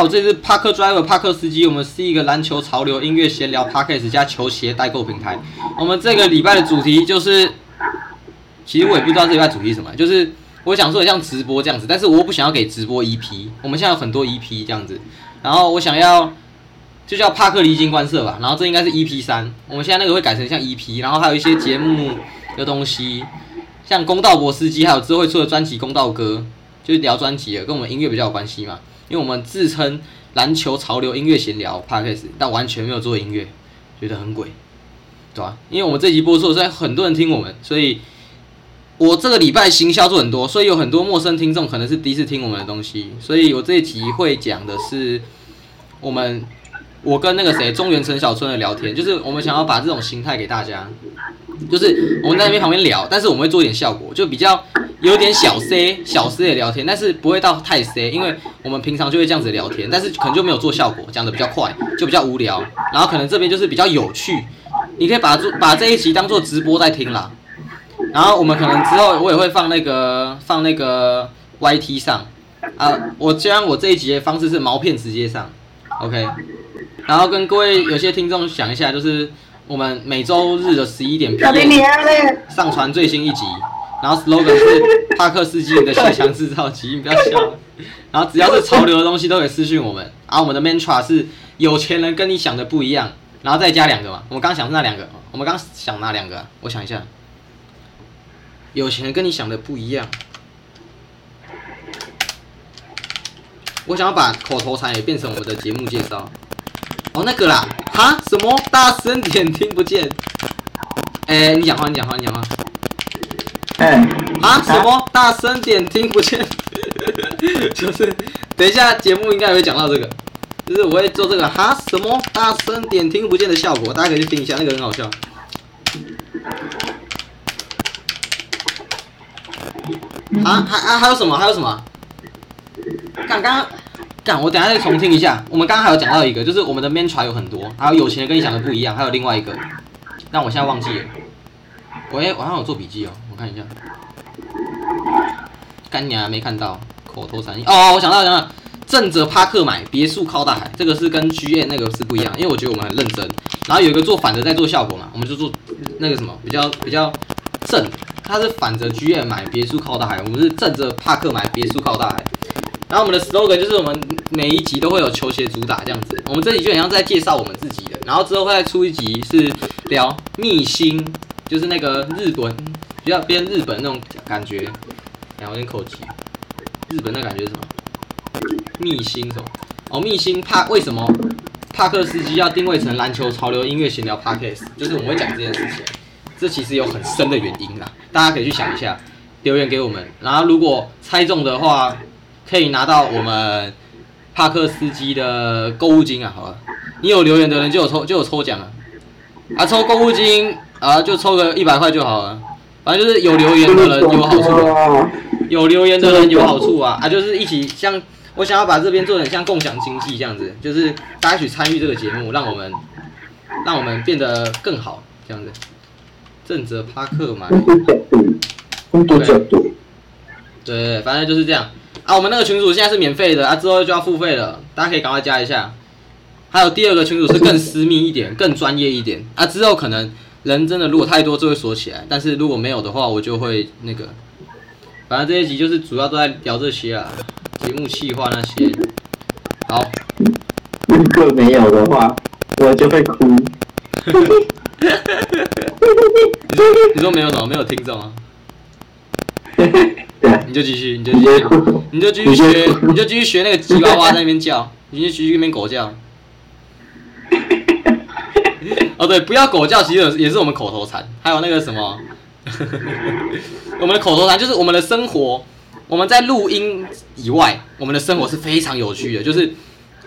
大家好，这里是帕克 Driver 帕克司机，我们是一个篮球潮流音乐闲聊 Podcast 加球鞋代购平台。我们这个礼拜的主题就是，其实我也不知道这礼拜主题什么，就是我想说像直播这样子，但是我不想要给直播 EP，我们现在有很多 EP 这样子，然后我想要就叫帕克离经观色吧，然后这应该是 EP 三，我们现在那个会改成像 EP，然后还有一些节目的东西，像公道博司机，还有之后会出的专辑《公道歌》，就是聊专辑的，跟我们音乐比较有关系嘛。因为我们自称篮球潮流音乐闲聊 podcast，但完全没有做音乐，觉得很鬼，对吧、因为我们这集播出的时候，很多人听我们，所以我这个礼拜行销做很多，所以有很多陌生听众可能是第一次听我们的东西，所以我这一集会讲的是我们我跟那个谁中原陈小春的聊天，就是我们想要把这种形态给大家，就是我们在那边旁边聊，但是我们会做一点效果，就比较有点小 C 小 C 的聊天，但是不会到太 C，因为我们平常就会这样子聊天，但是可能就没有做效果，讲的比较快，就比较无聊，然后可能这边就是比较有趣，你可以把做把这一集当做直播在听啦，然后我们可能之后我也会放那个放那个 YT 上啊，我虽然我这一集的方式是毛片直接上，OK，然后跟各位有些听众讲一下，就是我们每周日的十一点？上传最新一集，然后 slogan 是 帕克斯基的气象制造机，你不要笑了。然后只要是潮流的东西都可以私讯我们，然后我们的 mantra 是有钱人跟你想的不一样，然后再加两个嘛，我们刚想是那两个，我们刚想哪两个啊、我想一下，有钱人跟你想的不一样。我想要把口头禅也变成我们的节目介绍。哦，那个啦，哈？什么？大声点，听不见。哎、你讲话，你讲话，你讲话。哎，啊？什么？大声点，听不见。就是，等一下节目应该也会讲到这个，就是我会做这个哈什么大声点听不见的效果，大家可以去听一下，那个很好笑。啊，还啊还有什么？还有什么？刚刚干，我等下再重听一下。我们刚刚还有讲到一个，就是我们的 mantra 有很多，还有有钱人跟你想的不一样，还有另外一个，但我现在忘记了。我也我好像有做笔记哦，我看一下。干娘没看到，口头禅哦，我想到想到，正着帕克买别墅靠大海，这个是跟 G N 那个是不一样，因为我觉得我们很认真，然后有一个做反的在做效果嘛，我们就做那个什么比较比较正，他是反着 G N 买别墅靠大海，我们是正着帕克买别墅靠大海。然后我们的 slogan 就是我们每一集都会有球鞋主打这样子，我们这集就很像在介绍我们自己的，然后之后会再出一集是聊密星，就是那个日本比较偏日本那种感觉，然后有点口急，日本那感觉是什么？密星什么？哦，密星帕为什么帕克斯基要定位成篮球潮流音乐闲聊 podcast？就是我们会讲这件事情，这其实有很深的原因啦，大家可以去想一下，留言给我们，然后如果猜中的话，可以拿到我们帕克斯基的购物金啊，好吧？你有留言的人就有抽就有抽奖啊，啊，抽购物金啊，就抽个一百块就好了，反正就是有留言的人有好处。哦 有留言的人有好处啊啊，就是一起像我想要把这边做成像共享经济这样子，就是大家一起参与这个节目，让我们让我们变得更好这样子。正则帕克买，很多角度，很多角度。对对对，反正就是这样啊。我们那个群主现在是免费的啊，之后就要付费了，大家可以赶快加一下。还有第二个群主是更私密一点、更专业一点啊，之后可能人真的如果太多就会锁起来，但是如果没有的话，我就会那个。反正这一集就是主要都在聊这些啊，节目企划那些。好，如果没有的话，我就会哭。你说没有什么没有听众啊？对，你就继续，你就继续。你就继续学，你就继续学那个吉娃娃在那边叫，你就继续那边狗叫。哦，对，不要狗叫，其实也是我们口头禅。还有那个什么，我们的口头禅就是我们的生活，我们在录音以外，我们的生活是非常有趣的。就是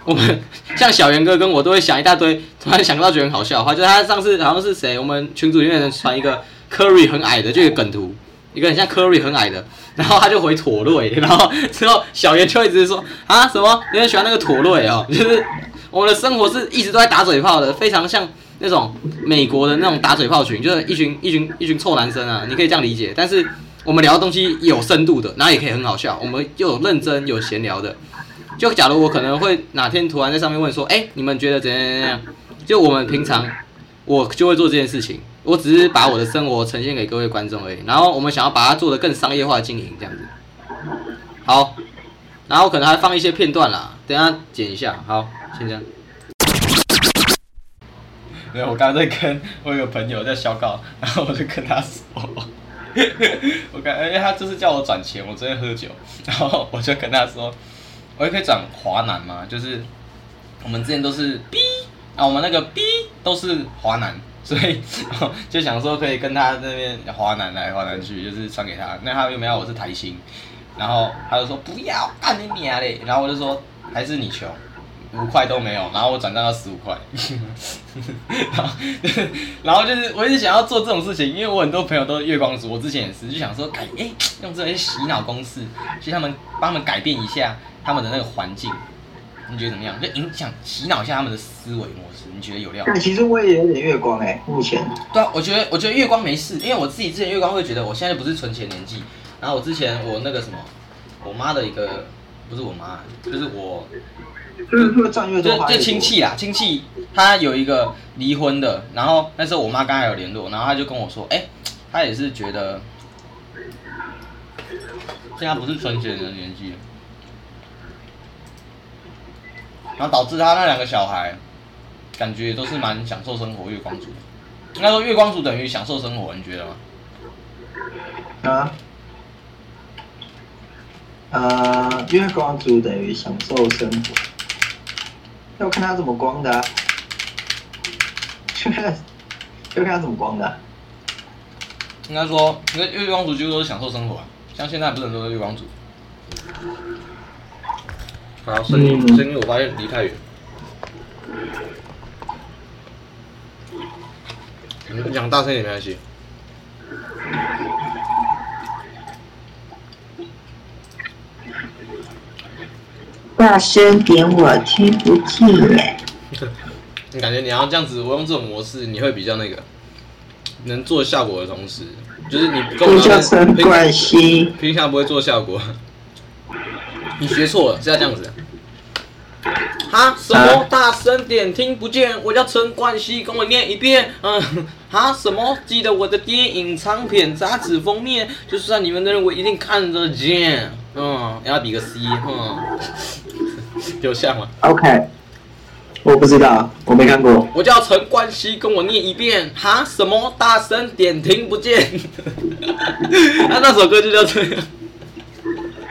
我们像小袁哥跟我都会想一大堆，突然想到觉得很好笑的话，就是他上次好像是谁，我们群组里面人传一个 Curry 很矮的，就一个梗图，一个很像 Curry 很矮的，然后他就回妥瑞，然后之后小袁就一直说啊什么，你很喜欢那个妥瑞哦，就是我们的生活是一直都在打嘴炮的，非常像那种美国的那种打嘴炮群，就是一群一群一群臭男生啊，你可以这样理解。但是我们聊的东西有深度的，然后也可以很好笑，我们又有认真有闲聊的，就假如我可能会哪天突然在上面问说，哎、你们觉得怎样怎样？就我们平常我就会做这件事情，我只是把我的生活呈现给各位观众而已。然后我们想要把它做得更商业化经营这样子。好，然后可能还放一些片段啦，等下剪一下。好，先这样。没有，我刚刚在跟我有个朋友在小稿，然后我就跟他说，我感觉 他就是叫我转钱，我昨天喝酒，然后我就跟他说，我也可以转华南嘛，就是我们之前都是 B 啊，我们那个 B 都是华南，所以 就想说可以跟他那边华南来华南去，就是传给他。那他又没有我是台新，然后他就说不要，干你娘嘞！然后我就说还是你穷，五块都没有，然后我转账到十五块，然后就是我一直想要做这种事情，因为我很多朋友都是月光族，我之前也是就想说改哎、用这些洗脑公式，去他们帮他们改变一下他们的那个环境，你觉得怎么样？就影响洗脑一下他们的思维模式，你觉得有料吗？但其实我也有点月光哎、目前对啊，我觉得我觉得月光没事，因为我自己之前月光会觉得我现在不是存钱年纪，然后我之前我那个什么，我妈的一个不是我妈，就是我就是会赚越多就就亲戚啦，亲戚他有一个离婚的，然后那时候我妈刚才有联络，然后他就跟我说，哎、他也是觉得现在不是存钱的年纪了，然后导致他那两个小孩感觉都是蛮享受生活月光族。应该说月光族等于享受生活，你觉得吗？啊。呃，月光族等于享受生活，要看他怎么光的、啊，要看他怎么光的啊、应该说，因为月光族几乎都是享受生活啊，像现在不是很多的月光族。好，声音嗯声音我发现离太远。你讲大声一点没关系。大声点，我听不见。你 感觉你要这样子，我用这种模式，你会比较那个，能做效果的同时，就是你跟我这叫陈冠希。平常不会做效果。你学错了，是要这样子的。哈？什么？大声点，听不见。我叫陈冠希，跟我念一遍。嗯，哈？什么？记得我的电影、唱片、杂志封面，就算你们认为我一定看得见。嗯，要比个 C，嗯，有像吗？OK，我不知道，我没看过。我叫陈冠希，跟我念一遍。哈？什么？大声点，听不见。他 那首歌就叫这样。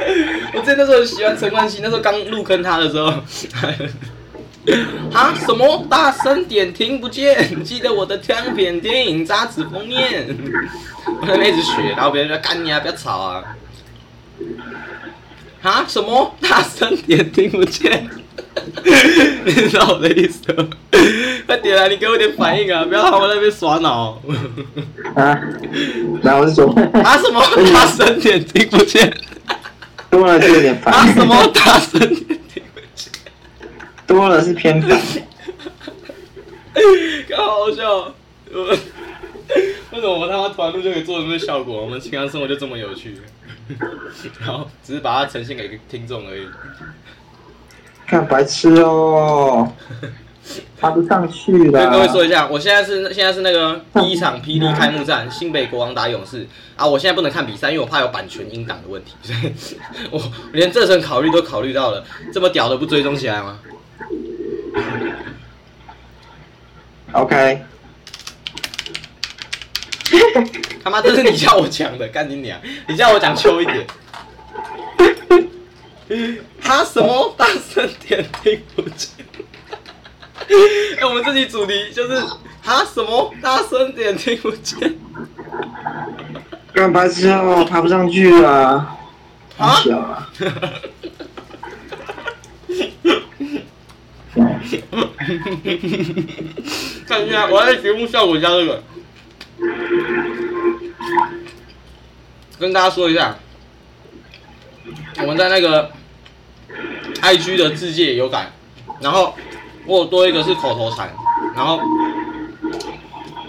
我记得那时候很喜欢陈冠希，那时候刚入坑他的时候。啊？什么？大声点，听不见。记得我的唱片、电影、杂志封面。我在那边一直学，然后别人说干你啊，不要吵啊。啊？什么？大声点，听不见。你知道我的意思吗？快点啊！你给我点反应啊！不要让我那边耍脑。啊，然后我是说，啊？什么？大声点，听不见。多了就有点烦。啊？什么？大声点，听不见。多了是偏烦。好好笑。我为什么我他妈突然录就可以做这么效果？我们平常生活就这么有趣，然后只是把它呈现给听众而已。看白痴哦，爬不上去了跟各位。说一下，我现在是现在是那个第一场霹雳开幕战，新北国王打勇士啊！我现在不能看比赛，因为我怕有版权音档的问题，所以 我连这层考虑都考虑到了。这么屌的不追踪起来吗？OK，他妈这是你叫我讲的，干你娘！你叫我讲秋一点。他什么？大声点，听不见。哎、我们这期主题就是哈什么？大声点，听不见。干白痴哦，爬不上去了。啊好小啊！看一下，我在节目效果加这个，跟大家说一下，我们在那个 IG 的字界有改，然后我有多一个是口头禅，然后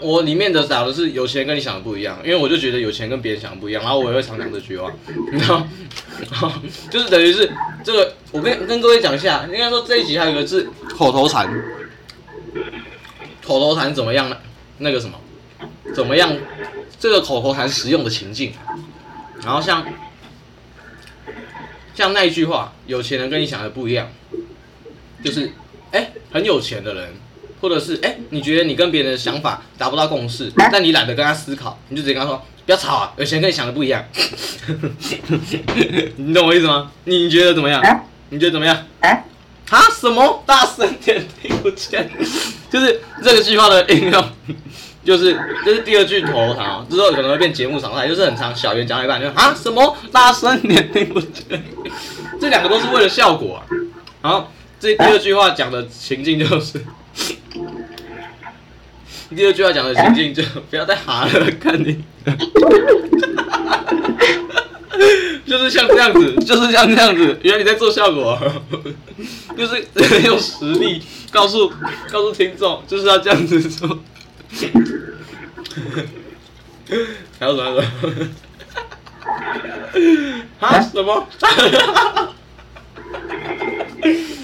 我里面的讲的是有钱跟你想的不一样，因为我就觉得有钱跟别人想的不一样，然后我也会常讲这句话，你知道，就是等于是这个，我跟跟各位讲一下，应该说这一集还有一个是口头禅，口头禅怎么？样呢？那个什么，怎么？样？这个口头禅使用的情境，然后像像那一句话，有钱人跟你想的不一样，就是哎、很有钱的人。或者是哎、你觉得你跟别人的想法达不到共识，但你懒得跟他思考，你就直接跟他说不要吵啊，有钱跟你想的不一样。你懂我意思吗？你觉得怎么样？啊你觉得怎么样？啊，啊？什么？大声点，听不见。就是这个计划的应用，就是这、是第二句头堂哦，之后可能会变节目常态，就是很长，小圆讲到一半就啊什么？大声点，听不见。这两个都是为了效果啊。然后这第二句话讲的情境就是。第二句话讲的情境就不要再哈了，看你，就是像这样子，就是像这样子，原来你在做效果，就是 用实力告诉告诉听众，就是要这样子做。还有什么？啊？什么？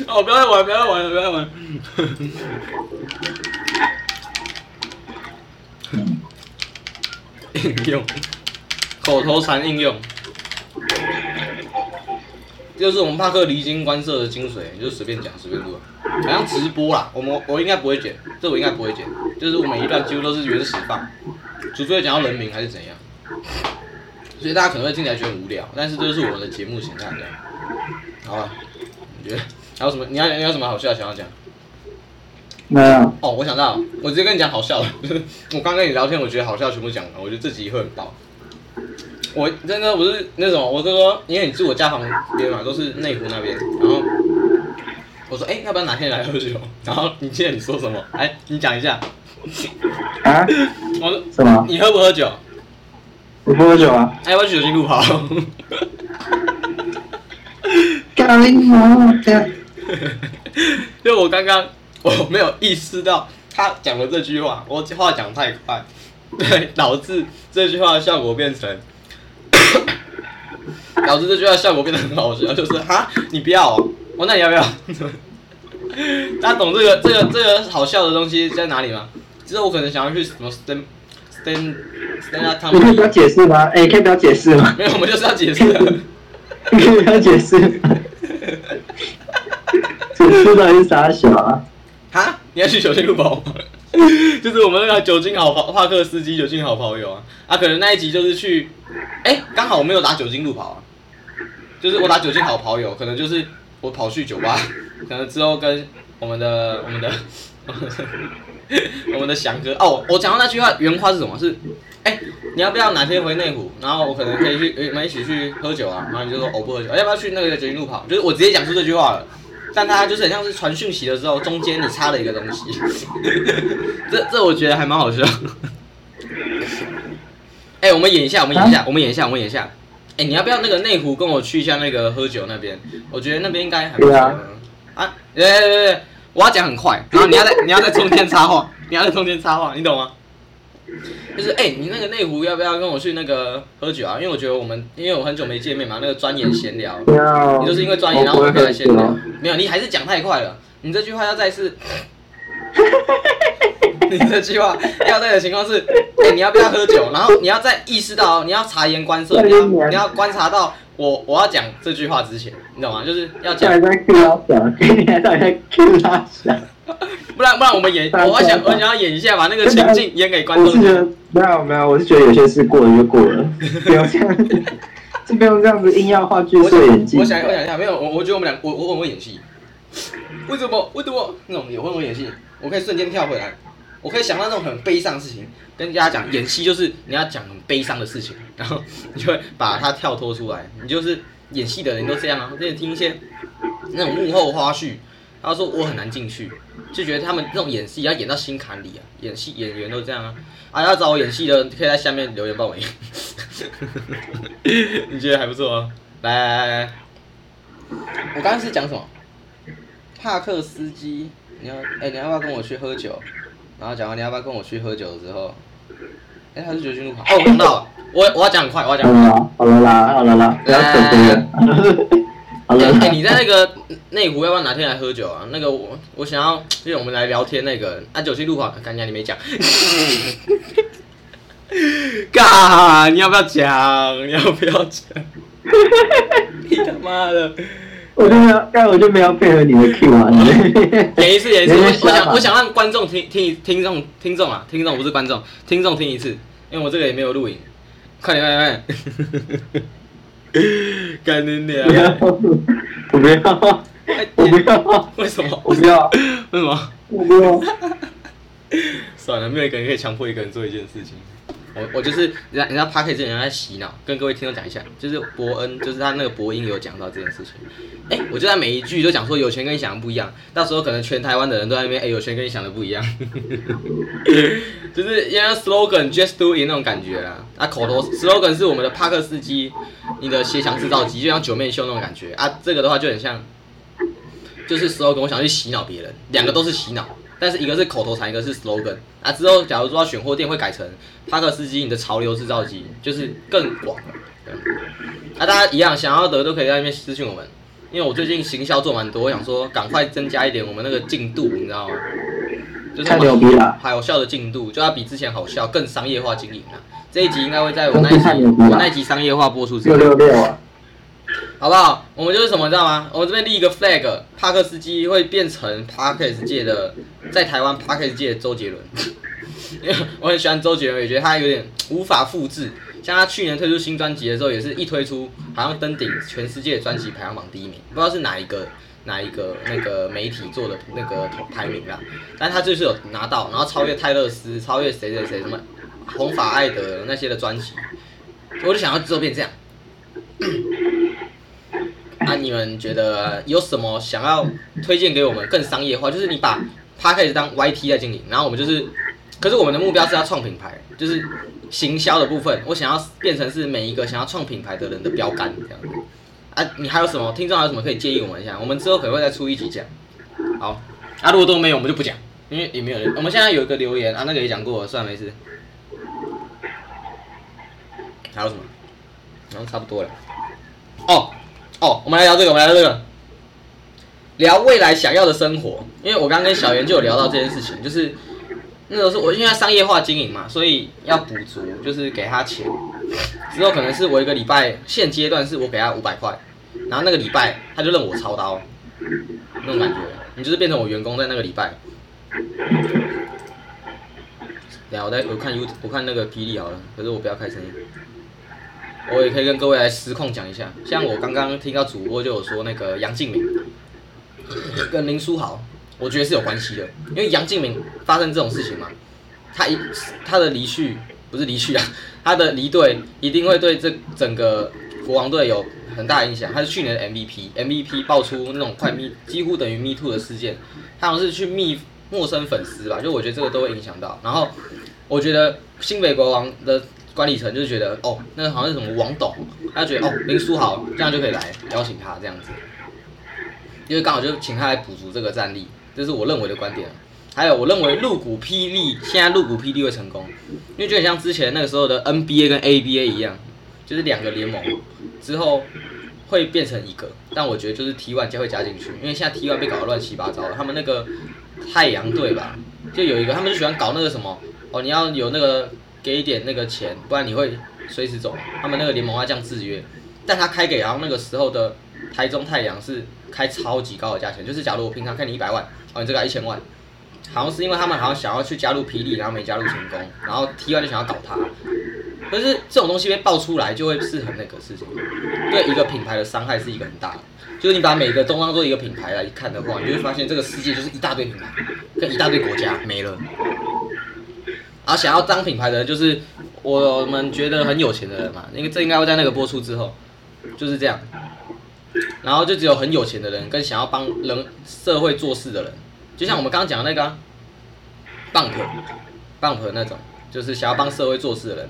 哦，不要再玩，不要再玩了，不要再玩。应用，口头禅应用，就是我们帕克离经观色的精髓，你就随便讲随便录，好像直播啦。我们我应该不会剪，这我应该不会剪，就是我每一段几乎都是原始放，除非讲到人名还是怎样。所以大家可能会听起来觉得很无聊，但是这就是我们的节目形态这样。好吧，你觉得还有什么？你要你有什么好笑想要讲？没有，哦，我想到，我直接跟你讲好笑的，我刚跟你聊天，我觉得好笑全部讲了，我觉得这集会很爆。我真的不是那种，我是说，因为你住我家旁边嘛，都是内湖那边，然后我说，哎、要不要哪天来喝酒？然后你记得你说什么？哎，你讲一下。啊？我说什么？你喝不喝酒？我不喝酒啊？哎，要不要去酒精路跑？干你妈的！就我刚刚我没有意识到他讲的这句话，我话讲太快，对，导致这句话的效果变成，导致这句话的效果变得很好笑，就是哈，你不要哦，我那你要不要？大家懂这个这个这个好笑的东西在哪里吗？其实我可能想要去什么 stand stand stand up 你可以不要解释吗？哎、可以不要解释吗？没有，我们就是要解释。你 可以不要解释吗？解释到底是啥小啊？哈，你要去酒精路跑吗？就是我们那个酒精好跑帕克司机酒精好跑友啊，啊，可能那一集就是去，哎、刚好我没有打酒精路跑啊，就是我打酒精好跑友，可能就是我跑去酒吧，可能之后跟我们的我们的 我们的翔哥哦，我讲到那句话原话是什么？是，哎、你要不要哪天回内湖？然后我可能可以去，诶我们一起去喝酒啊。然后你就说我不喝酒，哎要不要去那个酒精路跑？就是我直接讲出这句话了。但他就是很像是传讯息的时候，中间你插了一个东西，这这我觉得还蛮好笑。哎、我们演一下，我们演一下，我们演一下，我们演一下。哎、你要不要那个内湖跟我去一下那个喝酒那边？我觉得那边应该很不错。对啊对对对，我要讲很快，然后你要在你要在中间插话，你要在中间插话，你懂吗？就是哎、你那个内湖要不要跟我去那个喝酒啊？因为我觉得我们因为我很久没见面嘛，那个专研闲聊，你就是因为专研，然后我们可以来闲聊。没有，你还是讲太快了。你这句话要再次，你这句话要在的情况是，哎、你要不要喝酒？然后你要再意识到，你要察言观色，你要你要观察到我我要讲这句话之前，你懂吗？就是要讲。到底在 Q 他小，你还在 Q 他小？不然不然我们演，我想我想要演一下，把那个情境演给观众听。我是觉得没有没有，我是觉得有些事过了就过了，不要这样子，就不用这样子硬要话剧我色演技。我想我想一下，没有我我觉得我们俩我我很会演戏，为什么为什么那种有很会演戏，我可以瞬间跳回来，我可以想到那种很悲伤的事情，跟大家讲演戏就是你要讲很悲伤的事情，然后你就会把它跳脱出来，你就是演戏的人都这样啊，我之前听一些那种幕后花絮，他说我很难进去，就觉得他们这种演戏要演到心坎里啊，演戏演员都这样啊，啊要找我演戏的可以在下面留言报名，你觉得还不错啊？来来来来，我刚刚是讲什么？帕克斯基，你要哎、你要不要跟我去喝酒？然后讲完你要不要跟我去喝酒的时候，哎、他是九军路口。哦，我想到了，我我要讲很快，我要讲好很快。了啦，好了啦，好了啦，不要扯多了。好了哎、你在那个内湖要不要哪天来喝酒啊？那个我我想要，因为我们来聊天那个啊，九七路口，刚才你没讲。嘎，你要不要讲？你要不要讲？你他妈的！我就没有，刚才我就没有配合你的 Q 啊，你演一次，演一次。我想我想让观众听听听众听众啊，听众不是观众，听众听一次，因为我这个也没有录影。快点快点快点！干你不要娘！，我不要，哎我不要，为什么？我不要，为什么？我不要。算了，没有一个人可以强迫一个人做一件事情。我我就是人家人家 p a r k e 之前在洗脑，跟各位听众讲一下，就是伯恩，就是他那个播音有讲到这件事情。哎、我就在每一句都讲说有钱跟你想的不一样，到时候可能全台湾的人都在那边，哎、有钱跟你想的不一样，就是因为 slogan just do it 那种感觉啦。啊，口头 slogan 是我们的帕克斯基，你的鞋墙制造机，就像九面秀那种感觉啊。这个的话就很像，就是 slogan，我想去洗脑别人，两个都是洗脑。但是一个是口头禅，一个是 slogan 啊。之后假如说要选货店，会改成帕克斯基你的潮流制造机，就是更广啊，大家一样想要的都可以在那边私信我们，因为我最近行销做蛮多，我想说赶快增加一点我们那个进度，你知道吗？就是太牛逼了好笑的进度就要比之前好笑，更商业化经营啊。这一集应该会在我那一集我那一集商业化播出之六，六六啊！好不好？我们就是什么，知道吗？我们这边立一个 flag，帕克斯基会变成 Parkes 界的，在台湾 Parkes 界的周杰伦。因 为我很喜欢周杰伦，也觉得他有点无法复制。像他去年推出新专辑的时候，也是一推出好像登顶全世界专辑排行榜第一名，不知道是哪一个哪一个那个媒体做的那个排名啦。但他就是有拿到，然后超越泰勒斯，超越谁谁谁什么红发艾德那些的专辑，我就想要之后变这样。那、你们觉得有什么想要推荐给我们更商业化？就是你把 p a c k a g e 当 YT 在经营，然后我们就是，可是我们的目标是要创品牌，就是行销的部分，我想要变成是每一个想要创品牌的人的标杆这样子。啊，你还有什么听众还有什么可以建议我们一下？我们之后可能会再出一集讲。好，啊，如果都没有，我们就不讲，因为也没有人。我们现在有一个留言啊，那个也讲过了，算了，没事。还有什么？然后差不多了。哦哦，我们来聊这个，我们来聊这个，聊未来想要的生活。因为我刚跟小袁就有聊到这件事情，就是那时候是我因为商业化经营嘛，所以要补足，就是给他钱。之后可能是我一个礼拜，现阶段是我给他五百块，然后那个礼拜他就认我操刀，那种感觉，你就是变成我员工在那个礼拜。等一下我在我看 U 我看那个霹雳好了，可是我不要开声音。我也可以跟各位来实控讲一下，像我刚刚听到主播就有说那个杨敬敏跟林书豪，我觉得是有关系的，因为杨敬敏发生这种事情嘛，他一他的离去不是离去啊，他的离队一定会对这整个国王队有很大影响。他是去年的 MVP，MVP 爆出那种快密几乎等于 Me Too 的事件，他好像是去密陌生粉丝吧，就我觉得这个都会影响到。然后我觉得新北国王的管理层就觉得哦，那个好像是什么王董，他觉得哦林书豪这样就可以来邀请他这样子，因为刚好就请他来补足这个战力，这是我认为的观点。还有我认为入股霹雳现在入股霹雳会成功，因为就很像之前那个时候的 NBA 跟 ABA 一样，就是两个联盟之后会变成一个，但我觉得就是 T1 加会加进去，因为现在 T1 被搞得乱七八糟了，他们那个太阳队吧，就有一个他们就喜欢搞那个什么哦，你要有那个给一点那个钱，不然你会随时走。他们那个联盟要这样制约，但他开给然后那个时候的台中太阳是开超级高的价钱，就是假如我平常开你一百万，哦你这个一千万，好像是因为他们好像想要去加入霹雳，然后没加入成功，然后 T1 就想要搞他。可是这种东西被爆出来，就会是很那个事情，对一个品牌的伤害是一个很大的。就是你把每个都当做一个品牌来看的话，你就会发现这个世界就是一大堆品牌，跟一大堆国家没了。然后想要当品牌的人，就是我们觉得很有钱的人嘛，因为这应该会在那个播出之后，就是这样。然后就只有很有钱的人跟想要帮人社会做事的人，就像我们刚刚讲的那个、啊、bump bump 那种，就是想要帮社会做事的人。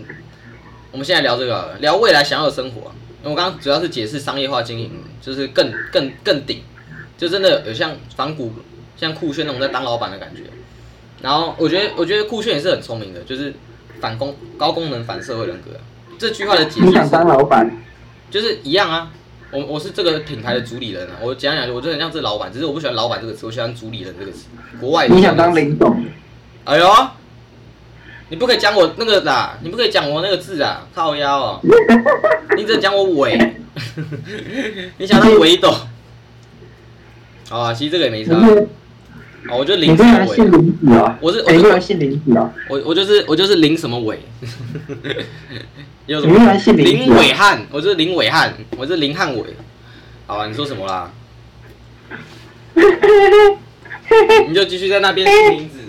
我们现在聊这个，聊未来想要的生活、我刚刚主要是解释商业化经营，就是更更更顶，就真的有像反骨、像酷炫那种在当老板的感觉。然后我觉得我觉得酷炫也是很聪明的，就是反功高功能反社会人格啊、这句话的解释你想当是老板？就是一样啊。我我是这个品牌的主理人啊，我讲讲，我就很像这老板，只是我不喜欢老板这个词，我喜欢主理人这个词。国外你想当领总？哎呦，你不可以讲我那个啦，你不可以讲我那个字啊，靠腰哦，你只能讲我伟，你想当伟斗？好啊，其实这个也没差，哦，我就林什么伟子哦？我是我哎，你是林子哦？我我就是我就是林什么伟，有什你居么然姓林？伟汉，我就是林伟汉，我是林汉伟。好啊，你说什么啦？你就继续在那边听名字。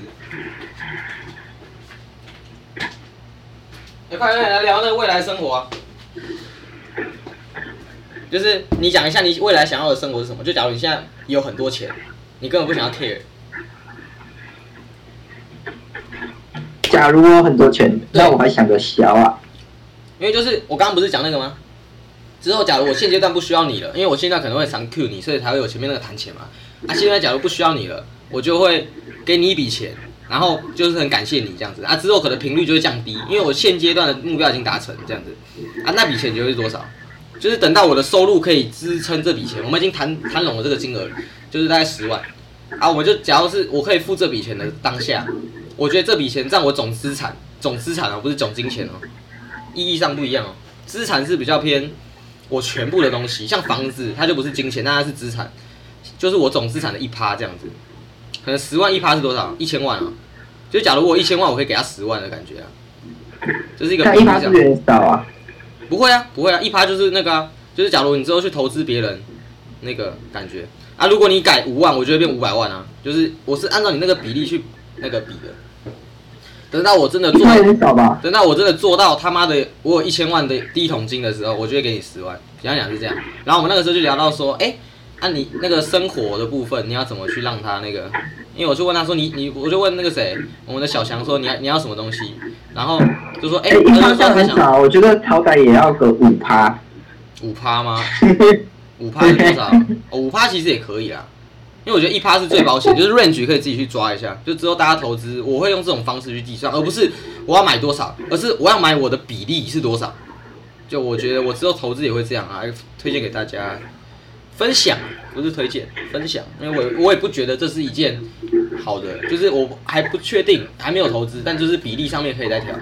哎，快点来聊那个未来生活啊！就是你讲一下你未来想要的生活是什么？就假如你现在有很多钱，你根本不想要 care，假如我有很多钱，那我还想个小啊？因为就是我刚刚不是讲那个吗？之后假如我现阶段不需要你了，因为我现在可能会常 Q 你，所以才会有前面那个谈钱嘛。啊，现在假如不需要你了，我就会给你一笔钱，然后就是很感谢你这样子啊。之后可能频率就会降低，因为我现阶段的目标已经达成这样子啊。那笔钱就会是多少？就是等到我的收入可以支撑这笔钱，我们已经谈谈拢了这个金额，就是大概十万啊。我们就假如是我可以付这笔钱的当下，我觉得这笔钱占我总资产，总资产啊，不是总金钱哦，意义上不一样哦。资产是比较偏我全部的东西，像房子它就不是金钱，那它是资产，就是我总资产的一趴这样子。可能十万一趴是多少？一千万啊。就假如我一千万，我可以给他十万的感觉啊，这是一个一趴是不。是有点少啊？不会啊，不会啊，一趴就是那个啊，就是假如你之后去投资别人，那个感觉啊，如果你改五万，我就会变五百万啊，就是我是按照你那个比例去那个比的。等到我真的做？等到我真的做到他妈的我有一千万的第一桶金的时候，我就会给你十万。简单讲是这样。然后我们那个时候就聊到说，哎、按、你那个生活的部分，你要怎么去让他那个？因为我就问他说，你你我就问那个谁，我们的小强说你要你要什么东西，然后就说，哎、哎，一他趴这就说他想样很少，我觉得好歹也要个五趴。五趴吗？五趴是多少？哦，五趴其实也可以啦，因为我觉得一趴是最保险，就是 range 可以自己去抓一下。就之后大家投资，我会用这种方式去计算，而不是我要买多少，而是我要买我的比例是多少。就我觉得我之后投资也会这样啊，推荐给大家分享，不是推荐分享，因为我我也不觉得这是一件好的，就是我还不确定，还没有投资，但就是比例上面可以再调。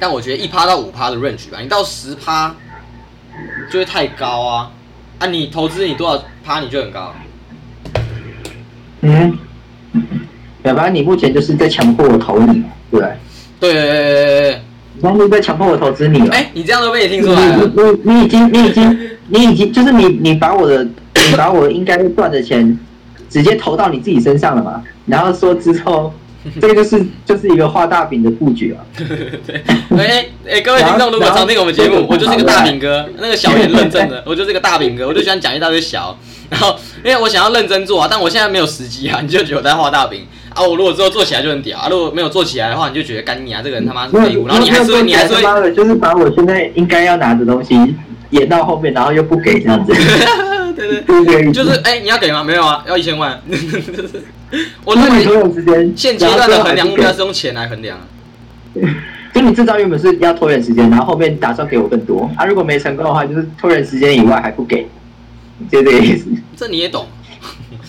但我觉得一趴到五趴的 range 吧，你到十趴就会太高啊！啊，你投资你多少趴你就很高，嗯，表白你目前就是在强迫我投你嘛，对不对？对对对你现在是在强迫我投资你了。哎、你这样都被你听你出来了，你你你已经你已经你已经就是你你把我的你把我应该赚的钱直接投到你自己身上了嘛？然后说之后，这个就是就是一个画大饼的布局啊。对，哎哎，各位听众如果常听我们节目，我就是一个大饼哥，那个小言认证的，我就是一个大饼哥，我就喜欢讲一大堆小，然后因为我想要认真做啊，但我现在没有时机啊，你就觉得我在画大饼啊，我如果之后做起来就很屌啊，如果没有做起来的话，你就觉得干你啊，这个人他妈是废物，然后你还是会你还是会他妈的，就是把我现在应该要拿的东西延到后面，然后又不给这样子。对对？就是哎、你要给吗？没有啊，要一千万。我因认为为你拖延时间，现阶段的衡量目标是用钱来衡量啊。就你制造原本是要拖延时间，然后后面打算给我更多啊。如果没成功的话，就是拖延时间以外还不给，就这个意思，这你也懂。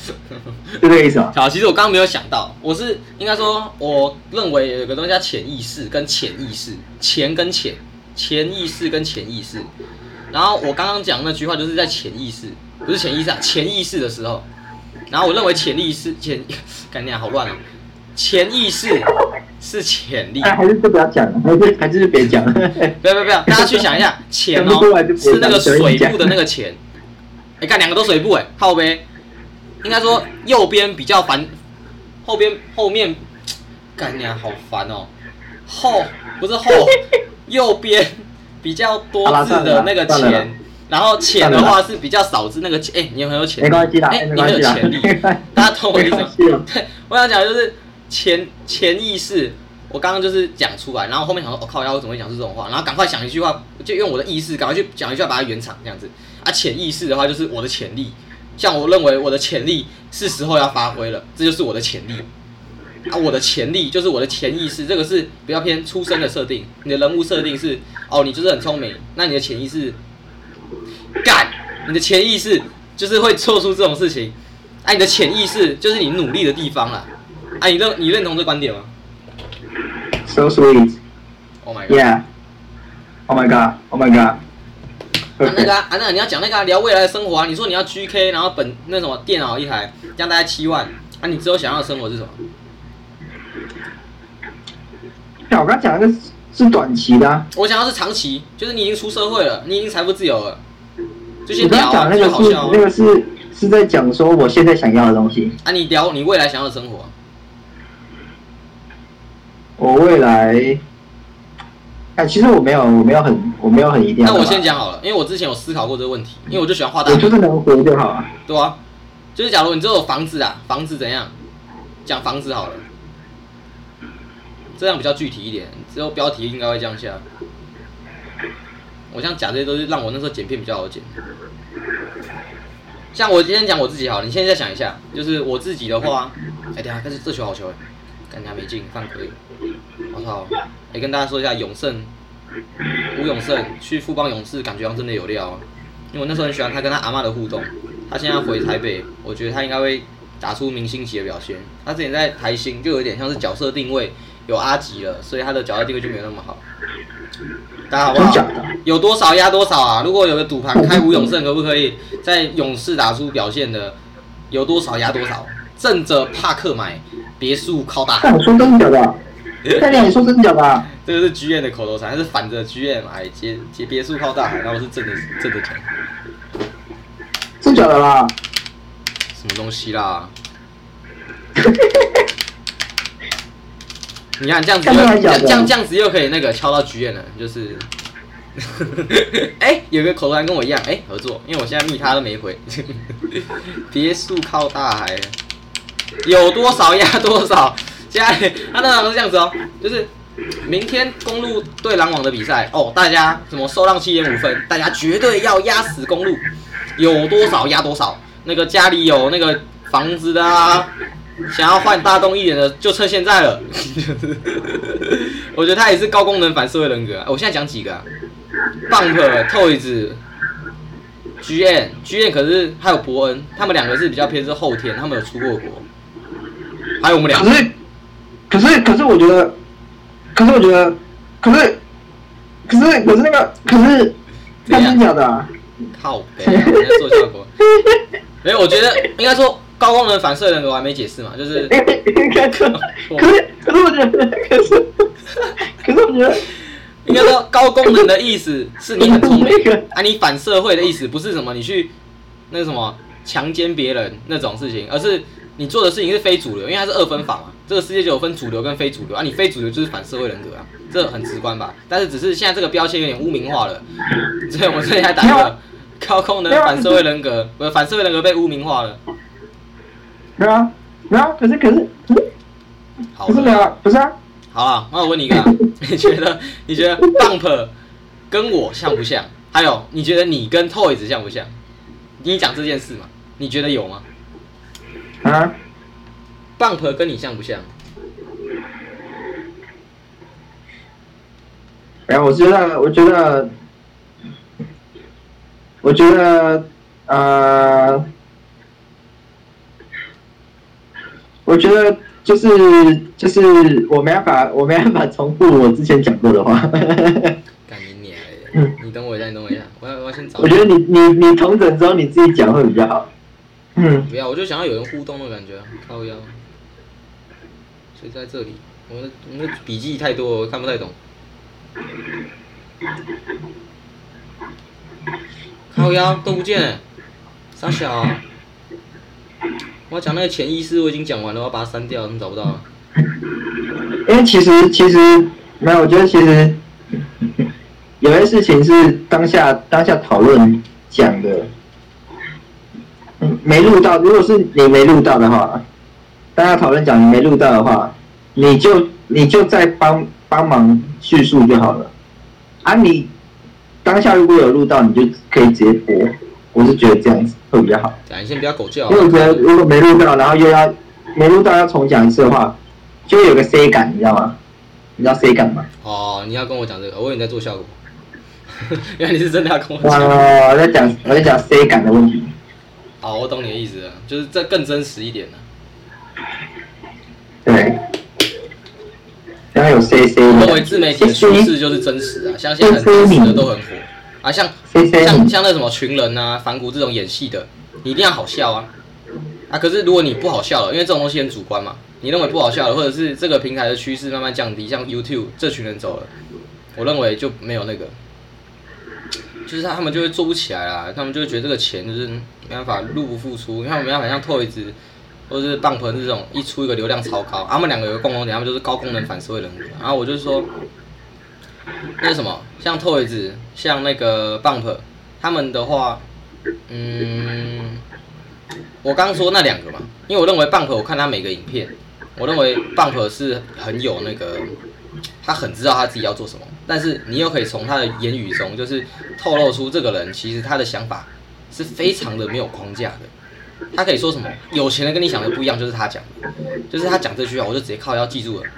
就这个意思吗？好，其实我刚刚没有想到，我是应该说，我认为有个东西叫潜意识跟潜意识，钱跟潜，潜意识跟潜意识。然后我刚刚讲那句话就是在潜意识，不是潜意识啊，潜意识的时候。然后我认为潜力是潜，概念好乱啊，潜意识是潜力。哎，还是就不要讲了，还是还是别讲 了。不要不要不要，大家去想一下，钱讲不出来就别哦是那个水部的那个潜。哎，看两个都水部哎，靠呗。应该说右边比较烦，后边后面，干娘好烦哦。后不是后，右边比较多字的那个好啦算了啦钱，然后钱的话是比较少之那个钱。哎，你很有潜力，没关系啦，哎，没你很有潜力。大家懂我意思吗。对，我想讲的就是潜潜意识，我刚刚就是讲出来，然后后面想说，我、靠，要我怎么会讲出这种话？然后赶快想一句话，就用我的意识赶快去讲一句话，把它圆场这样子。啊，潜意识的话就是我的潜力，像我认为我的潜力是时候要发挥了，这就是我的潜力。啊，我的潜力就是我的潜意识，这个是比较偏出生的设定。你的人物设定是哦，你就是很聪明，那你的潜意识干，你的潜意识就是会做出这种事情。哎、你的潜意识就是你努力的地方啦。哎、你认你认同这观点吗 So sweet.？Oh my god！Yeah. Oh my god. Oh my god. 啊，那个啊，啊那个你要讲那个、啊、聊未来的生活啊。你说你要 GK，然后本那什么电脑一台，这样大概七万，啊，你之后想要的生活是什么？那我刚讲那个是是短期的、啊，我想要是长期，就是你已经出社会了，你已经财富自由了，就我先聊啊，刚讲那个是好笑啊那。个是是在讲说我现在想要的东西。啊，你聊你未来想要的生活啊、我未来，哎，其实我没有，我没有很，我没有很一定要。那我先，讲好了，因为我之前有思考过这个问题，因为我就喜欢画大饼，我就是能活就好啊。对啊，就是假如你只有房子啊，房子怎样？讲房子好了，这样比较具体一点，之后标题应该会这样下。我这样讲这些都是让我那时候剪片比较好剪。像我今天讲我自己好了，你现在再想一下，就是我自己的话，哎、等下，但是这球好球哎，感觉没进，犯规。我操！哎、跟大家说一下，永胜吴永胜去富邦勇士，感觉好像真的有料、啊。因为我那时候很喜欢他跟他阿嬷的互动。他现在回台北，我觉得他应该会打出明星级的表现。他之前在台新就有点像是角色定位有阿吉了，所以他的角色定位就没有那么好。大家好不好的？有多少压多少啊！如果有个赌盘开吴永胜，可不可以在勇士打出表现的？有多少压多少？正着帕克买别墅靠大海，我说真的？看你说真的假的 啊？这个是剧院的口头禅，它是反着剧院买接接别墅靠大海，然后我是正的正的讲真假的啦？什么东西啦？你看这样子这样这样子又可以那个敲到剧院了，就是，哎、有个口头禅跟我一样，哎、合作，因为我现在密他都没回，别墅靠大海，有多少压多少，现在他那场是这样子哦，就是明天公路对篮网的比赛哦，大家什么受让七点五分，大家绝对要压死公路，有多少压多少。那个家里有那个房子的啊，想要换大动一点的，就趁现在了。我觉得他也是高功能反社会人格、啊。我现在讲几个啊？Bump、Toys、GN、GN，可是还有伯恩，他们两个是比较偏是后天，他们有出过国。还有我们两个，可是，可是，可是，我觉得，可是我觉得，可是，可是，可是那个，可是，真假的啊？靠北、啊，我在做效果。没有，我觉得应该说高功能反射人格我还没解释嘛，就是 应该，可是，可是我觉得，可是，可是我觉得，应该说高功能的意思是你很聪明啊，你反社会的意思不是什么你去那个什么强奸别人那种事情，而是你做的事情是非主流，因为它是二分法嘛。这个世界就有分主流跟非主流啊，你非主流就是反社会人格啊，这很直观吧？但是只是现在这个标签有点污名化了，所以我们这里还打一个高功能反社会人格，不是反社会人格被污名化了。没有啊，没有啊，可是，可是，可是，好可是没有啊，不是啊，好了，那我问你一个、啊，你觉得你觉得 Bump 跟我像不像？还有你觉得你跟 Toys 像不像？你讲这件事嘛？你觉得有吗啊，？Bump 跟你像不像？然后我觉得，我觉得，我觉得，呃，我觉得就是就是我没办法，我没办法重复我之前讲过的话。干你娘嘞！你等我一下，你等我一下，我要我要先找。我觉得你你你同整之后你自己讲会比较好。嗯，不要，我就想要有人互动的感觉啊，靠腰。所以在这里，我们的我们的笔记太多，我看不太懂。靠腰都不见了，傻小、啊。我讲那个潜意识我已经讲完了，我把它删掉，你找不到。因为其实其实没有，我觉得其实有些事情是当下当下讨论讲的，没录到。如果是你没录到的话，大家讨论讲你没录到的话，你就你就再帮帮忙叙述就好了。啊，你当下如果有录到，你就可以直接播。我是觉得这样子会比较好，讲，你先不要狗叫、因为我觉得如果没录到，然后又要没录到要重讲一次的话，就会有个 C 感，你知道吗？你知道 C 感吗？哦，你要跟我讲这个，我以为你在做效果。原来你是真的要跟我哇，讲。我在讲我在讲 C 感的问题。哦，我懂你的意思了，就是这更真实一点了。对，然后有 C C 我的，认为自媒体的趋势就是真实啊，相信很真实的都很火啊，像像像那什么群人啊、反骨这种演戏的，你一定要好笑啊啊！可是如果你不好笑了，因为这种东西很主观嘛，你认为不好笑了，或者是这个平台的趋势慢慢降低，像 YouTube 这群人走了，我认为就没有那个，就是他他们就会做不起来啦，他们就会觉得这个钱就是没办法入不敷出，因为他们没办法像 Toys 或者是 Bump 这种一出一个流量超高，他们两个有个共同点，他们就是高功能反社会人格，然后我就是说。那什么，像 Toys，像那个 Bump，他们的话，嗯，我刚说那两个嘛，因为我认为 Bump，我看他每个影片，我认为 Bump 是很有那个，他很知道他自己要做什么，但是你又可以从他的言语中，就是透露出这个人其实他的想法是非常的没有框架的。他可以说什么？有钱人跟你想的不一样，就是他讲的，就是他讲这句话，我就直接靠要记住了。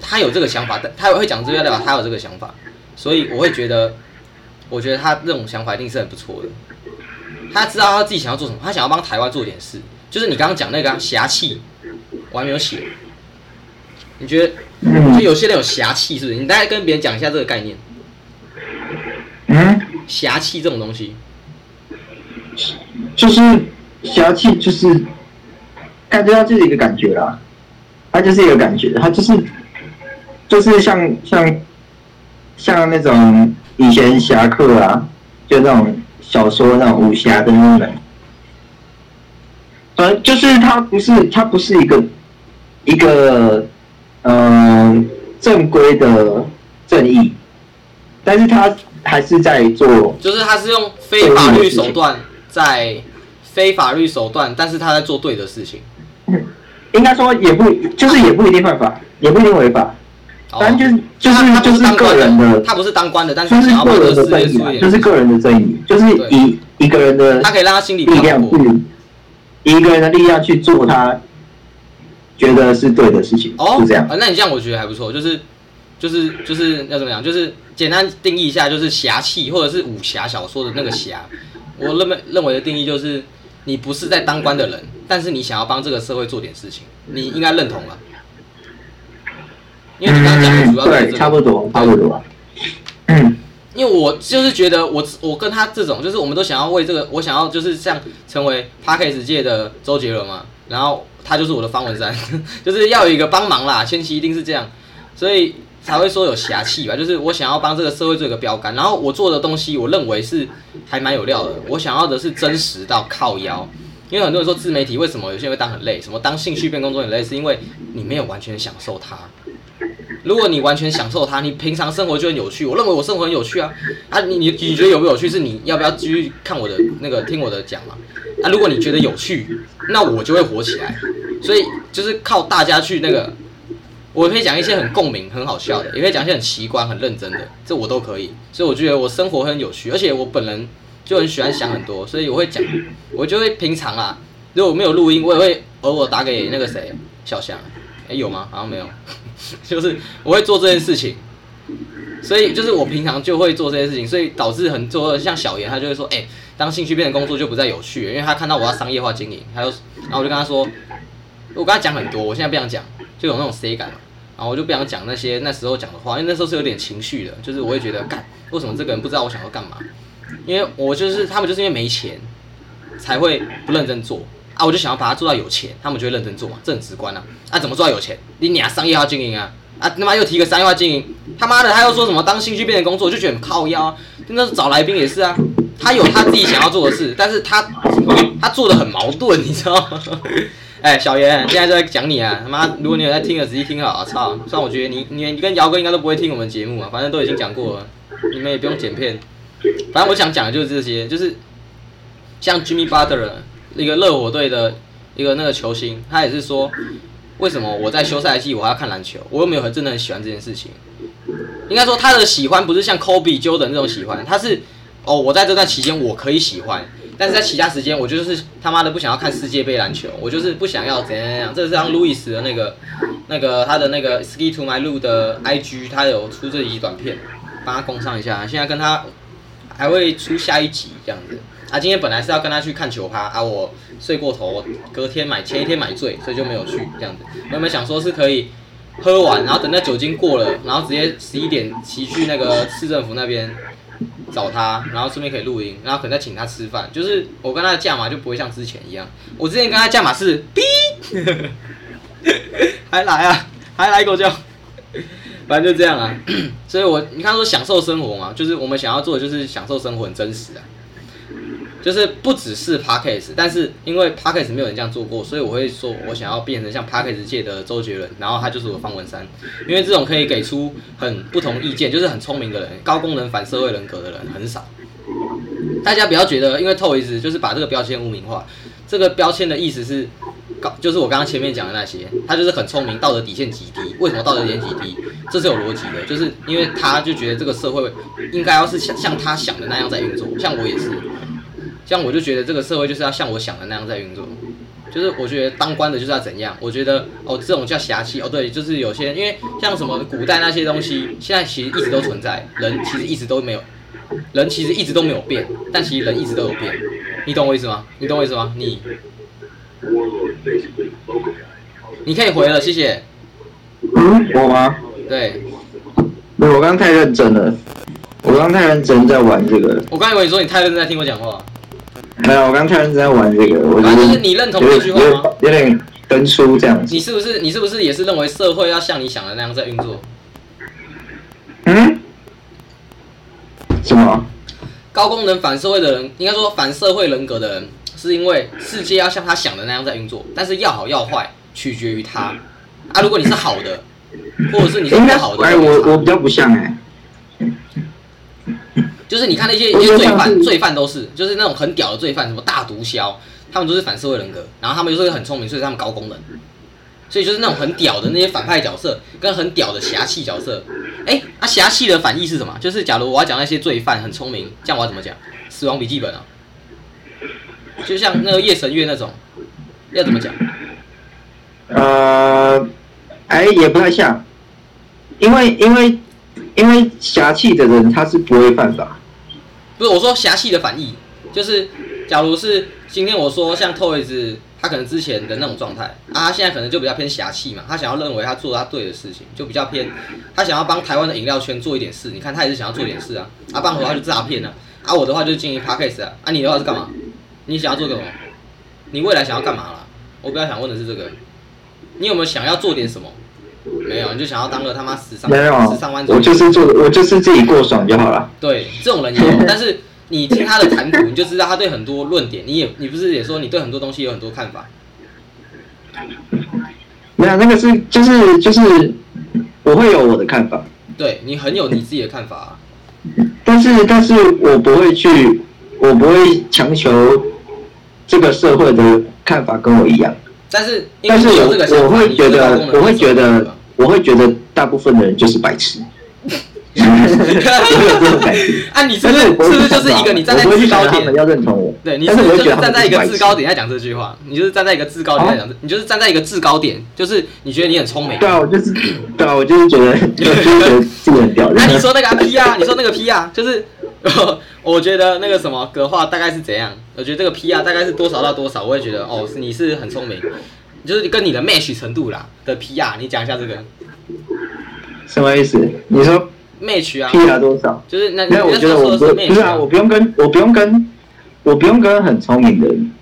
他有这个想法，但他会讲这个代表他有这个想法，所以我会觉得，我觉得他这种想法一定是很不错的。他知道他自己想要做什么，他想要帮台湾做点事，就是你刚刚讲那个啊侠气，我还没有写。你觉得，就有些人有侠气，是不是？你大概跟别人讲一下这个概念，嗯，侠气这种东西。就是侠气，就是感觉到就是一个感觉啦，它就是一个感觉，它就是就是像像像那种以前侠客啊，就那种小说那种武侠的那种人，反正就是他不是他不是一个一个嗯、呃正规的正义，但是他还是在做就是他是用非法律手段在非法律手段，但是他在做对的事情。应该说也不就是也不一定犯法，也不一定违法，哦反正就是就是他就是个当官人的，他不是当官的，但是就是他想要人的正义啊就是个人的正义，就是以一个人的他可以让他心里比力量。去，以一个人的力量去做他觉得是对的事情，哦，是这样。啊那你这样我觉得还不错，就是就是就是要怎么样，就是简单定义一下，就是侠气或者是武侠小说的那个侠。我认为认为的定义就是，你不是在当官的人，但是你想要帮这个社会做点事情，你应该认同了。因为你刚刚讲的主要对，个差不多，差不多。嗯，因为我就是觉得我我跟他这种，就是我们都想要为这个，我想要就是像成为 k a s 界的周杰伦嘛，然后他就是我的方文山，就是要有一个帮忙啦，前期一定是这样，所以才会说有侠气吧，就是我想要帮这个社会做一个标杆，然后我做的东西，我认为是还蛮有料的，我想要的是真实到靠腰。因为很多人说自媒体为什么有些人会当很累，什么当兴趣变工作很累，是因为你没有完全享受它。如果你完全享受它，你平常生活就很有趣。我认为我生活很有趣啊，啊，你你你觉得有没有趣？是你要不要继续看我的那个听我的讲嘛？啊，如果你觉得有趣，那我就会火起来。所以就是靠大家去那个，我可以讲一些很共鸣、很好笑的，也可以讲一些很奇观、很认真的，这我都可以。所以我觉得我生活很有趣，而且我本人就很喜欢想很多，所以我会讲，我就会平常啊，如果没有录音，我也会偶尔打给那个谁小翔，哎、有吗？好像没有，就是我会做这件事情。所以就是我平常就会做这些事情，所以导致很多像小严他就会说，哎、当兴趣变成工作就不再有趣，因为他看到我要商业化经营，他就，然后我就跟他说，我跟他讲很多，我现在不想讲，就有那种 C 感嘛，然后我就不想讲那些那时候讲的话，因为那时候是有点情绪的，就是我会觉得，干，为什么这个人不知道我想要干嘛？因为我就是他们就是因为没钱才会不认真做啊，我就想要把它做到有钱，他们就会认真做嘛，这很直观啊。啊，怎么做到有钱？你俩商业化经营啊，啊他妈又提个商业化经营，他妈的他又说什么当兴趣变成工作，就觉得很靠腰、啊。那时候找来宾也是啊，他有他自己想要做的事，但是他他做的很矛盾，你知道吗？哎，小袁，现在就在讲你啊！他妈，如果你有在听的，仔细听好啊！操，虽然我觉得你你你跟姚哥应该都不会听我们节目啊，反正都已经讲过了，你们也不用剪片。反正我想讲的就是这些，就是像 Jimmy Butler 一个热火队的一个那个球星，他也是说，为什么我在休赛季我还要看篮球？我又没有很真的很喜欢这件事情。应该说他的喜欢不是像 Kobe、Jordan 那种喜欢，他是哦，我在这段期间我可以喜欢，但是在其他时间我就是他妈的不想要看世界杯篮球，我就是不想要怎样怎样。这是像路易斯的那个那个他的那个 Ski to My 路的 IG，他有出这集短片，帮他供上一下。现在跟他还会出下一集这样子。啊，今天本来是要跟他去看球趴，啊，我睡过头，隔天买前一天买醉，所以就没有去这样子。原本想说是可以喝完，然后等那酒精过了，然后直接十一点骑去那个市政府那边找他，然后顺便可以录音，然后可能再请他吃饭。就是我跟他的价码就不会像之前一样，我之前跟他价码是 B，还来啊，还来狗叫，反正就这样啊。所以我你看说享受生活嘛，就是我们想要做的就是享受生活，很真实啊。就是不只是 Parkes，但是因为 Parkes 没有人这样做过，所以我会说我想要变成像 Parkes 界的周杰伦，然后他就是我方文山，因为这种可以给出很不同意见，就是很聪明的人，高功能反社会人格的人很少。大家不要觉得，因为 Toys 就是把这个标签污名化，这个标签的意思是高，就是我刚刚前面讲的那些，他就是很聪明，道德底线极低。为什么道德底线极低？这是有逻辑的，就是因为他就觉得这个社会应该要是像像他想的那样在运作，像我也是。像我就觉得这个社会就是要像我想的那样在运作，就是我觉得当官的就是要怎样，我觉得哦这种叫侠气哦对，就是有些因为像什么古代那些东西，现在其实一直都存在，人其实一直都没有，人其实一直都没有变，但其实人一直都有变，你懂我意思吗？你懂我意思吗？你，你可以回了，谢谢。嗯，我吗？对，我刚刚太认真了，我刚刚太认真在玩这个。我刚以为你说你太认真在听我讲话。没有，我刚太认真在玩这个，就是你认同这句话吗？有点跟书这样子。你是不是你是不是也是认为社会要像你想的那样在运作？嗯？什么？高功能反社会的人，应该说反社会人格的人，是因为世界要像他想的那样在运作，但是要好要坏取决于他。啊，如果你是好的，或者是你是不好的，哎，我我比较不像哎。就是你看那些一些罪犯，罪犯都是就是那种很屌的罪犯，什么大毒枭，他们都是反社会人格，然后他们又是很聪明，所以他们高功能，所以就是那种很屌的那些反派角色，跟很屌的侠气角色。哎，啊侠气的反义是什么？就是假如我要讲那些罪犯很聪明，这样我要怎么讲？死亡笔记本啊，就像那个夜神月那种，要怎么讲？呃，哎，也不太像，因为因为。因为侠气的人他是不会犯法，不是我说侠气的反义，就是假如是今天我说像 Toys，他可能之前的那种状态啊，他现在可能就比较偏侠气嘛，他想要认为他做他对的事情，就比较偏，他想要帮台湾的饮料圈做一点事，你看他也是想要做点事啊，啊棒的话就诈骗啊，啊我的话就经营 Podcast 啊，啊你的话是干嘛？你想要做什么？你未来想要干嘛了？我比较想问的是这个，你有没有想要做点什么？没有，你就想要当个他妈十上十上万。我就是做，我就是自己过爽就好了。对，这种人也有，但是你听他的谈吐，你就知道他对很多论点，你也你不是也说你对很多东西有很多看法？没有，那个是就是就是我会有我的看法。对你很有你自己的看法，但是但是我不会去，我不会强求这个社会的看法跟我一样。但是，但是我我会觉得，我会觉得，我会觉得大部分的人就是白痴。啊，你是不是是不是就是一个你站在制高点要认同我？对，你是不是就是站在一个制高点在讲这句话？你就是站在一个制高点在讲，你就是站在一个制高点，就是你觉得你很聪明。对啊，我就是对啊，我就是觉得就是觉得自己很屌。那 你说那个 P 啊？你说那个 P 啊？就是。我觉得那个什么格话大概是怎样？我觉得这个 P R 大概是多少到多少？我也觉得哦，是你是很聪明，就是跟你的 match 程度啦的 P R，你讲一下这个什么意思？你说 match 啊？P R 多少？就是那那我觉得我不不是啊，我不用跟我不用跟我不用跟很聪明的人。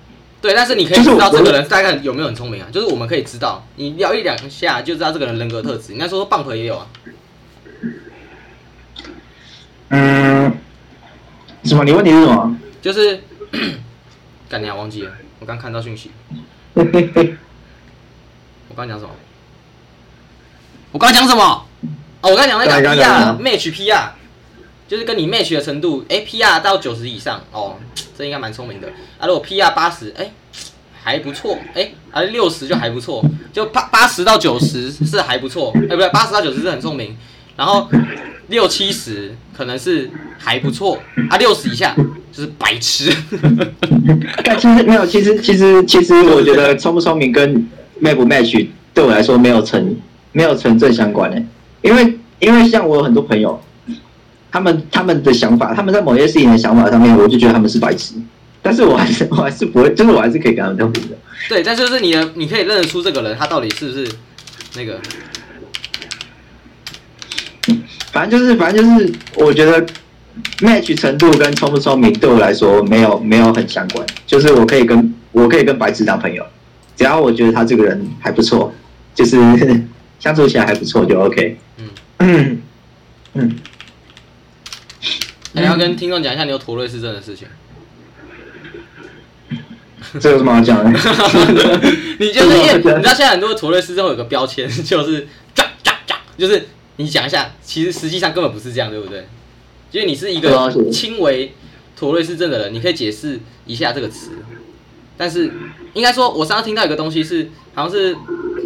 对，但是你可以知道这个人大概有没有很聪明啊？就是我们可以知道，你聊一两下就知道这个人人格特质。应该说说棒 u 也有啊。嗯。什么？你问题是什么？就是，干你啊！忘记了，我刚看到讯息。我刚讲什么？我刚讲什么？哦，我刚讲那个 PR，match PR，就是跟你 match 的程度，哎，PR 到九十以上，哦，这应该蛮聪明的。啊，如果 PR 八十，哎，还不错，哎，啊六十就还不错，就八八十到九十是还不错，哎，不对，八十到九十是很聪明，然后。六七十可能是还不错啊，六十以下就是白痴。但其实没有，其实其实其实我觉得聪不聪明跟 match 不 match 对我来说没有成没有成正相关的、因为因为像我有很多朋友，他们他们的想法，他们在某些事情的想法上面，我就觉得他们是白痴，但是我还是我还是不会，就是我还是可以跟他们交朋友。对，但就是你的，你可以认得出这个人他到底是不是那个，反正就是反正就是，我觉得 match 程度跟聪不聪明对我来说没有没有很相关，就是我可以跟我可以跟白痴当朋友，只要我觉得他这个人还不错，就是 相处起来还不错就 OK。嗯，嗯嗯，你要跟听众讲一下你有妥瑞氏症的事情。这有什么好讲的？你就是因为你知道现在很多妥瑞氏症有个标签，就是就是你讲一下，其实实际上根本不是这样，对不对？因为你是一个轻微妥瑞氏症的人，你可以解释一下这个词。但是应该说，我上次听到一个东西是，好像是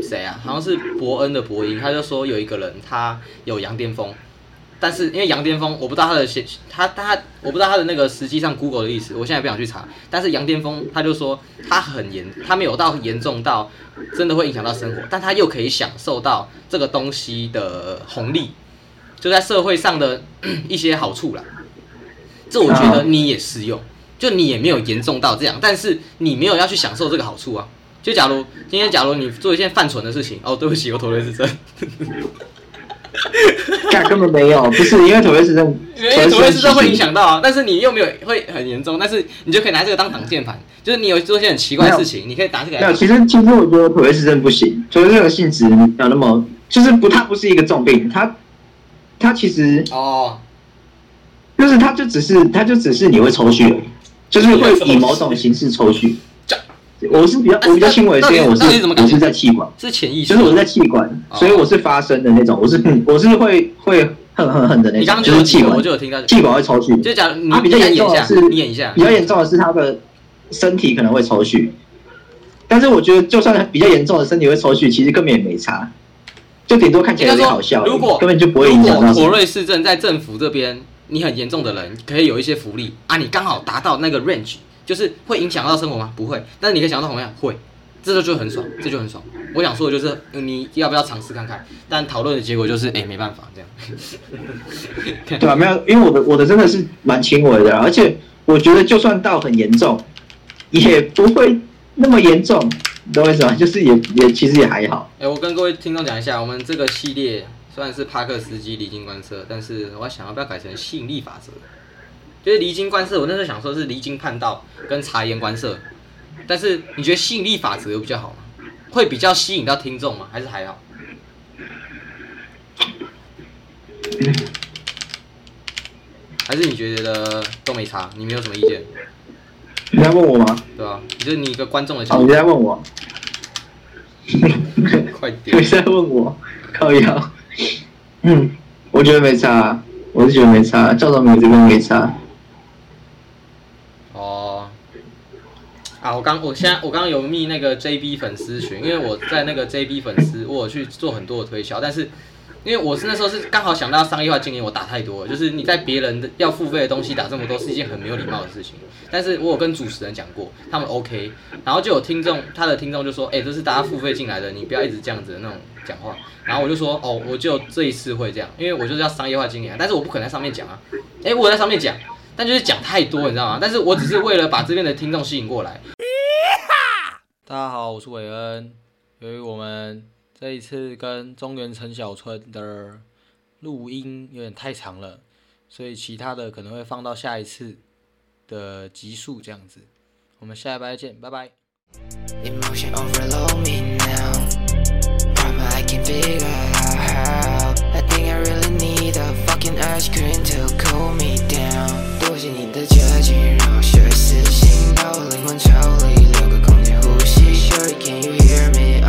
谁啊？好像是伯恩的伯音，他就说有一个人他有羊癫疯，但是因为羊癫疯，我不知道他的写他他我不知道他的那个实际上 Google 的意思，我现在不想去查。但是羊癫疯他就说他很严，他没有到严重到真的会影响到生活，但他又可以享受到这个东西的红利，就在社会上的一些好处啦。这我觉得你也适用，就你也没有严重到这样，但是你没有要去享受这个好处啊。就假如今天假如你做一件犯蠢的事情，哦，对不起，我妥瑞氏症，干根本没有，不是因为妥瑞氏症，因为妥瑞氏症会影响到啊，但是你又没有会很严重，但是你就可以拿这个当挡箭牌，就是你有做一些很奇怪的事情，你可以拿这个没有，来。其实其实我觉得妥瑞氏症不行，妥瑞氏症性质没有那么，就是不，它不是一个重病，它它其实哦，就是它就只是它就只是你会抽血，就是会以某种形式抽搐。我是比较我比较轻微，是因为我是怎么感觉我是在气管，是潜意识。就是我是在气管，哦所以我是发声的那种，我是 我是会会恨恨恨的那你刚刚种，就是气管我就有听到，气管会抽搐。就假如你啊比较你演一下严重的是，你演一下比，较严重的是他的身体可能会抽搐，但是我觉得就算比较严重的身体会抽搐，其实根本也没差，就顶多看起来有点好笑，如果根本就不会影响到什么。果妥瑞市政在政府这边，你很严重的人可以有一些福利啊，你刚好达到那个 range，就是会影响到生活吗？不会，但是你可以想到同样会，这就就很爽，这就很爽。我想说的就是，呃你要不要尝试看看？但讨论的结果就是，哎、没办法这样。对吧、没有，因为我的我的真的是蛮轻微的，而且我觉得就算到很严重，也不会那么严重，你懂我意思吗？就是也也其实也还好。哎、我跟各位听众讲一下，我们这个系列虽然是帕克斯基离经观测，但是我还想要不要改成吸引力法则？就是离经观色，我那时候想说是离经叛道跟察言观色，但是你觉得吸引力法则比较好吗？会比较吸引到听众吗？还是还好？还是你觉得都没差？你没有什么意见，你在问我吗？对吧？就是你一个观众的角哦，度你，在问我，快点你。在问我，靠腰。嗯，我觉得没差，我是觉得没差，赵总明这边没差。哦，啊，我刚我现在我刚刚有密那个 JB 粉丝群，因为我在那个 JB 粉丝，我有去做很多的推销，但是因为我是那时候是刚好想到商业化经营，我打太多了，就是你在别人的要付费的东西打这么多是一件很没有礼貌的事情。但是我有跟主持人讲过，他们 OK，然后就有听众，他的听众就说，哎、这是大家付费进来的，你不要一直这样子的那种讲话。然后我就说，哦，我就这一次会这样，因为我就是要商业化经营，但是我不可能在上面讲啊，哎、我在上面讲。但就是讲太多，你知道吗？但是我只是为了把这边的听众吸引过来。大家好，我是韦恩。由于我们这一次跟中原陈小春的录音有点太长了，所以其他的可能会放到下一次的集数这样子。我们下一拜见，拜拜。Emotion Ice cream to cool me down 你的接近让我学会死心，把我灵魂抽离，留个空间呼吸。Sure, can you hear me?